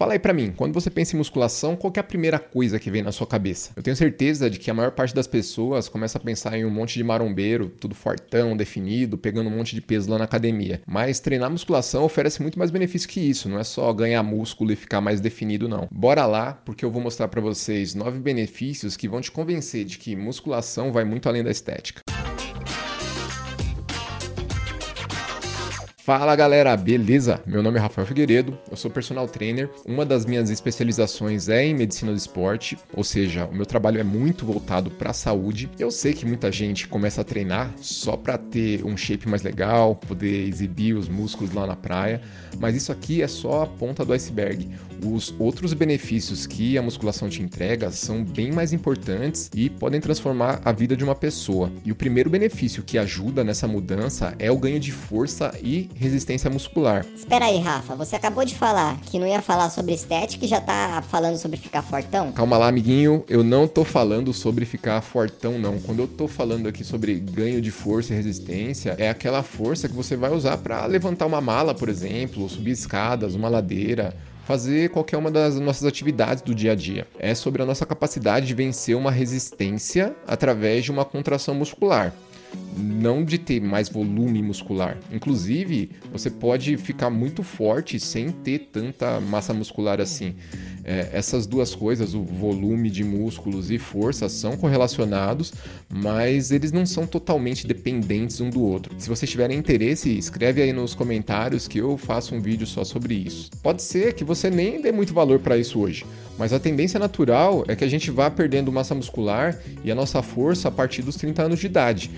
Fala aí pra mim, quando você pensa em musculação, qual é a primeira coisa que vem na sua cabeça? Eu tenho certeza de que a maior parte das pessoas começa a pensar em um monte de marombeiro, tudo fortão, definido, pegando um monte de peso lá na academia. Mas treinar musculação oferece muito mais benefício que isso, não é só ganhar músculo e ficar mais definido não. Bora lá, porque eu vou mostrar para vocês nove benefícios que vão te convencer de que musculação vai muito além da estética. Fala galera, beleza? Meu nome é Rafael Figueiredo, eu sou personal trainer. Uma das minhas especializações é em medicina do esporte, ou seja, o meu trabalho é muito voltado para a saúde. Eu sei que muita gente começa a treinar só para ter um shape mais legal, poder exibir os músculos lá na praia, mas isso aqui é só a ponta do iceberg. Os outros benefícios que a musculação te entrega são bem mais importantes e podem transformar a vida de uma pessoa. E o primeiro benefício que ajuda nessa mudança é o ganho de força e resistência muscular. Espera aí, Rafa, você acabou de falar que não ia falar sobre estética e já tá falando sobre ficar fortão? Calma lá, amiguinho, eu não tô falando sobre ficar fortão, não. Quando eu tô falando aqui sobre ganho de força e resistência, é aquela força que você vai usar para levantar uma mala, por exemplo, subir escadas, uma ladeira, fazer qualquer uma das nossas atividades do dia a dia. É sobre a nossa capacidade de vencer uma resistência através de uma contração muscular não de ter mais volume muscular. Inclusive, você pode ficar muito forte sem ter tanta massa muscular assim. É, essas duas coisas, o volume de músculos e força, são correlacionados, mas eles não são totalmente dependentes um do outro. Se vocês tiverem interesse, escreve aí nos comentários que eu faço um vídeo só sobre isso. Pode ser que você nem dê muito valor para isso hoje, mas a tendência natural é que a gente vá perdendo massa muscular e a nossa força a partir dos 30 anos de idade.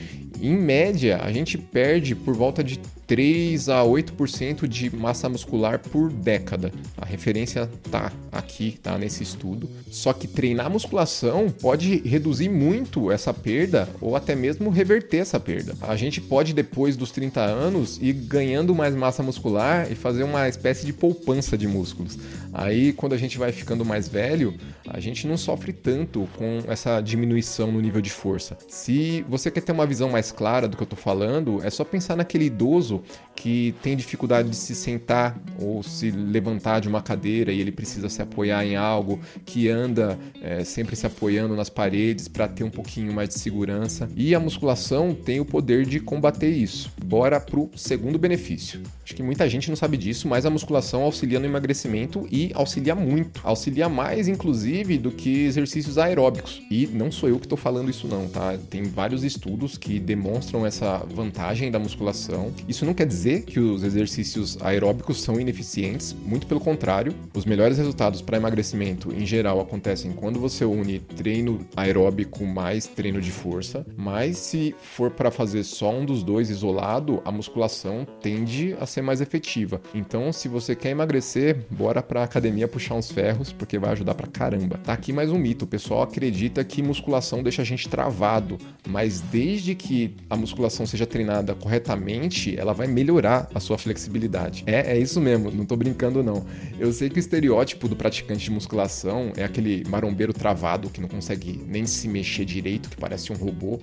Em média, a gente perde por volta de 3 a 8% de massa muscular por década. A referência tá aqui, tá nesse estudo. Só que treinar musculação pode reduzir muito essa perda ou até mesmo reverter essa perda. A gente pode depois dos 30 anos ir ganhando mais massa muscular e fazer uma espécie de poupança de músculos. Aí quando a gente vai ficando mais velho, a gente não sofre tanto com essa diminuição no nível de força. Se você quer ter uma visão mais clara do que eu tô falando, é só pensar naquele idoso que tem dificuldade de se sentar ou se levantar de uma cadeira e ele precisa se apoiar em algo, que anda é, sempre se apoiando nas paredes para ter um pouquinho mais de segurança. E a musculação tem o poder de combater isso. Bora pro segundo benefício. Acho que muita gente não sabe disso, mas a musculação auxilia no emagrecimento e auxilia muito. Auxilia mais, inclusive, do que exercícios aeróbicos. E não sou eu que estou falando isso, não, tá? Tem vários estudos que demonstram essa vantagem da musculação. Isso não quer dizer que os exercícios aeróbicos são ineficientes, muito pelo contrário. Os melhores resultados para emagrecimento, em geral, acontecem quando você une treino aeróbico mais treino de força. Mas se for para fazer só um dos dois isolado, a musculação tende a ser mais efetiva. Então, se você quer emagrecer, bora pra academia puxar uns ferros, porque vai ajudar pra caramba. Tá aqui mais um mito: o pessoal acredita que musculação deixa a gente travado, mas desde que a musculação seja treinada corretamente, ela vai melhorar a sua flexibilidade. É, é isso mesmo, não tô brincando não. Eu sei que o estereótipo do praticante de musculação é aquele marombeiro travado que não consegue nem se mexer direito, que parece um robô,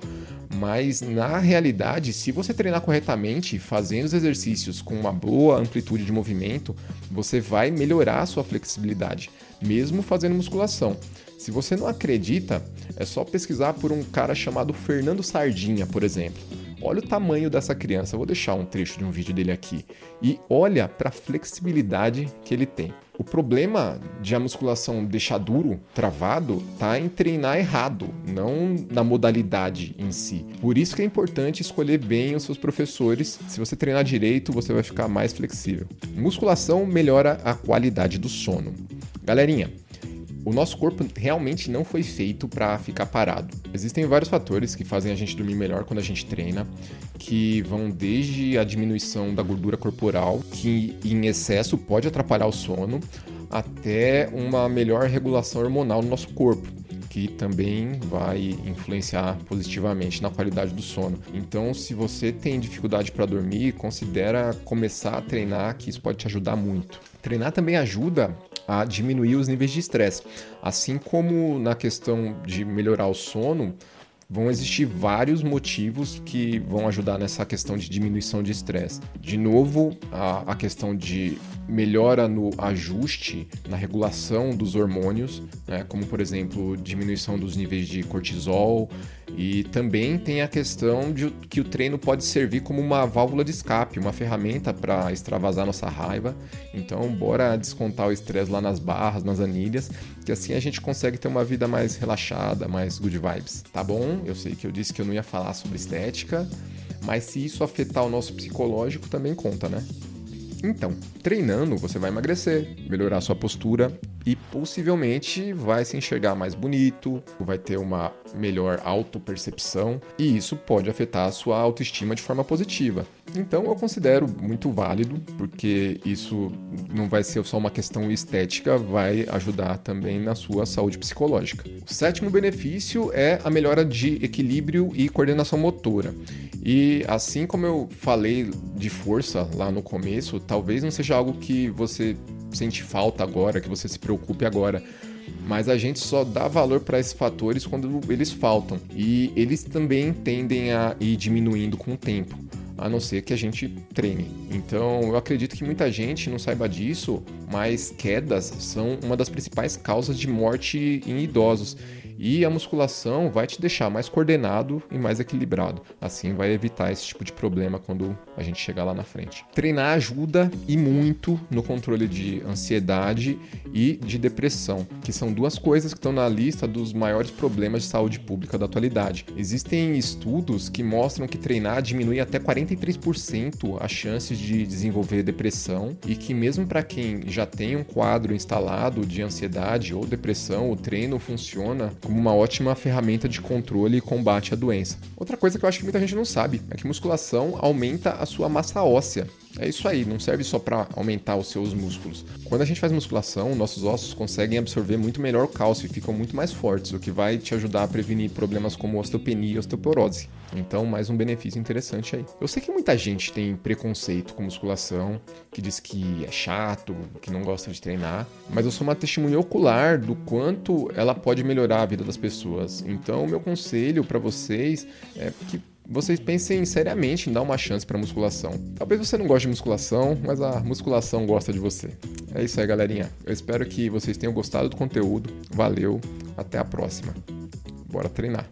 mas na realidade, se você treinar corretamente, fazendo os exercícios com uma boa amplitude de movimento, você vai melhorar a sua flexibilidade, mesmo fazendo musculação. Se você não acredita, é só pesquisar por um cara chamado Fernando Sardinha, por exemplo. Olha o tamanho dessa criança, eu vou deixar um trecho de um vídeo dele aqui. E olha para a flexibilidade que ele tem. O problema de a musculação deixar duro, travado, tá em treinar errado, não na modalidade em si. Por isso que é importante escolher bem os seus professores. Se você treinar direito, você vai ficar mais flexível. Musculação melhora a qualidade do sono. Galerinha, o nosso corpo realmente não foi feito para ficar parado. Existem vários fatores que fazem a gente dormir melhor quando a gente treina, que vão desde a diminuição da gordura corporal, que em excesso pode atrapalhar o sono, até uma melhor regulação hormonal no nosso corpo que também vai influenciar positivamente na qualidade do sono. Então, se você tem dificuldade para dormir, considera começar a treinar, que isso pode te ajudar muito. Treinar também ajuda a diminuir os níveis de estresse. Assim como na questão de melhorar o sono, vão existir vários motivos que vão ajudar nessa questão de diminuição de estresse. De novo, a, a questão de melhora no ajuste, na regulação dos hormônios, né, como por exemplo diminuição dos níveis de cortisol, e também tem a questão de que o treino pode servir como uma válvula de escape, uma ferramenta para extravasar nossa raiva. Então, bora descontar o estresse lá nas barras, nas anilhas, que assim a gente consegue ter uma vida mais relaxada, mais good vibes, tá bom? Eu sei que eu disse que eu não ia falar sobre estética, mas se isso afetar o nosso psicológico também conta, né? Então, treinando, você vai emagrecer, melhorar sua postura e possivelmente vai se enxergar mais bonito, vai ter uma melhor autopercepção e isso pode afetar a sua autoestima de forma positiva. Então eu considero muito válido, porque isso não vai ser só uma questão estética, vai ajudar também na sua saúde psicológica. O sétimo benefício é a melhora de equilíbrio e coordenação motora. E assim como eu falei de força lá no começo, talvez não seja algo que você sente falta agora, que você se preocupe agora. Mas a gente só dá valor para esses fatores quando eles faltam. E eles também tendem a ir diminuindo com o tempo a não ser que a gente treine. Então, eu acredito que muita gente não saiba disso, mas quedas são uma das principais causas de morte em idosos. E a musculação vai te deixar mais coordenado e mais equilibrado. Assim vai evitar esse tipo de problema quando a gente chegar lá na frente. Treinar ajuda e muito no controle de ansiedade e de depressão, que são duas coisas que estão na lista dos maiores problemas de saúde pública da atualidade. Existem estudos que mostram que treinar diminui até 43% as chances de desenvolver depressão e que mesmo para quem já tem um quadro instalado de ansiedade ou depressão, o treino funciona como uma ótima ferramenta de controle e combate à doença. Outra coisa que eu acho que muita gente não sabe é que musculação aumenta a sua massa óssea. É isso aí, não serve só para aumentar os seus músculos. Quando a gente faz musculação, nossos ossos conseguem absorver muito melhor o cálcio e ficam muito mais fortes, o que vai te ajudar a prevenir problemas como osteopenia e osteoporose. Então, mais um benefício interessante aí. Eu sei que muita gente tem preconceito com musculação, que diz que é chato, que não gosta de treinar, mas eu sou uma testemunha ocular do quanto ela pode melhorar a vida das pessoas. Então, meu conselho para vocês é que vocês pensem seriamente em dar uma chance para musculação. Talvez você não goste de musculação, mas a musculação gosta de você. É isso aí, galerinha. Eu espero que vocês tenham gostado do conteúdo. Valeu, até a próxima. Bora treinar.